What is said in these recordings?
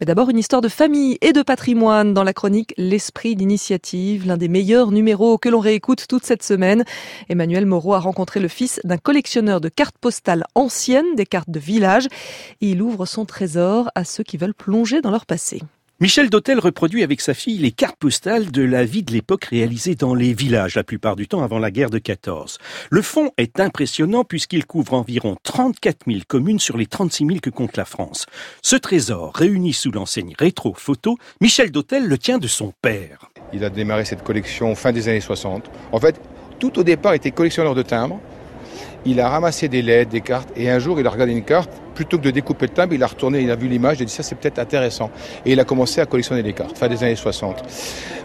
Mais d'abord une histoire de famille et de patrimoine dans la chronique L'esprit d'initiative, l'un des meilleurs numéros que l'on réécoute toute cette semaine. Emmanuel Moreau a rencontré le fils d'un collectionneur de cartes postales anciennes, des cartes de village, il ouvre son trésor à ceux qui veulent plonger dans leur passé. Michel Dautel reproduit avec sa fille les cartes postales de la vie de l'époque réalisées dans les villages, la plupart du temps avant la guerre de 14. Le fond est impressionnant puisqu'il couvre environ 34 000 communes sur les 36 000 que compte la France. Ce trésor, réuni sous l'enseigne Rétro Photo, Michel Dautel le tient de son père. Il a démarré cette collection fin des années 60. En fait, tout au départ, il était collectionneur de timbres. Il a ramassé des lettres, des cartes, et un jour, il a regardé une carte. Plutôt que de découper le timbre, il a retourné, il a vu l'image, il a dit ça, c'est peut-être intéressant. Et il a commencé à collectionner les cartes, fin des années 60.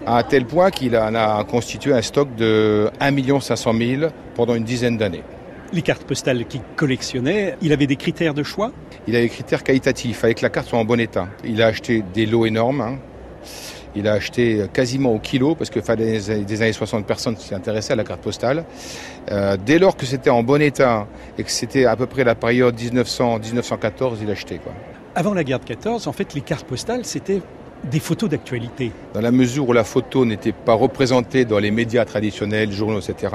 À tel point qu'il en a constitué un stock de 1 500 000 pendant une dizaine d'années. Les cartes postales qu'il collectionnait, il avait des critères de choix? Il a des critères qualitatifs, que la carte soit en bon état. Il a acheté des lots énormes, hein, il a acheté quasiment au kilo, parce que fin des, années 60, personne s'y intéressait à la carte postale. Euh, dès lors que c'était en bon état et que c'était à peu près la période 1900-1914, il achetait. Quoi. Avant la guerre de 14, en fait, les cartes postales, c'était des photos d'actualité. Dans la mesure où la photo n'était pas représentée dans les médias traditionnels, journaux, etc.,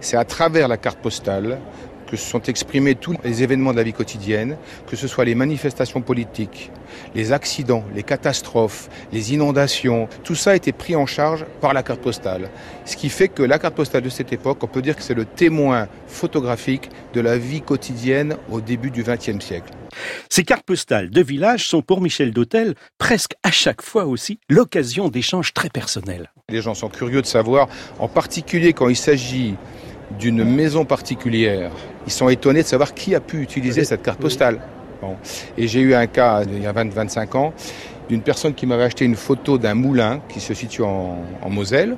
c'est à travers la carte postale que se sont exprimés tous les événements de la vie quotidienne, que ce soit les manifestations politiques, les accidents, les catastrophes, les inondations, tout ça a été pris en charge par la carte postale. Ce qui fait que la carte postale de cette époque, on peut dire que c'est le témoin photographique de la vie quotidienne au début du XXe siècle. Ces cartes postales de village sont pour Michel Dautel presque à chaque fois aussi l'occasion d'échanges très personnels. Les gens sont curieux de savoir, en particulier quand il s'agit d'une maison particulière. Ils sont étonnés de savoir qui a pu utiliser cette carte postale. Et j'ai eu un cas il y a 20-25 ans d'une personne qui m'avait acheté une photo d'un moulin qui se situe en, Moselle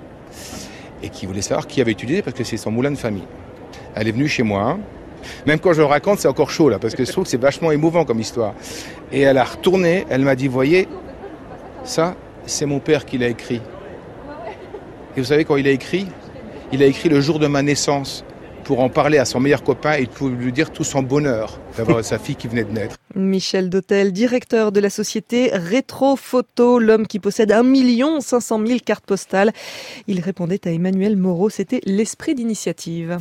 et qui voulait savoir qui avait utilisé parce que c'est son moulin de famille. Elle est venue chez moi. Même quand je le raconte, c'est encore chaud là, parce que je trouve que c'est vachement émouvant comme histoire. Et elle a retourné, elle m'a dit, voyez, ça, c'est mon père qui l'a écrit. Et vous savez quand il a écrit? Il a écrit le jour de ma naissance pour en parler à son meilleur copain et pour lui dire tout son bonheur d'avoir sa fille qui venait de naître. Michel Dautel, directeur de la société Rétro Photo, l'homme qui possède 1 500 000 cartes postales. Il répondait à Emmanuel Moreau, c'était l'esprit d'initiative.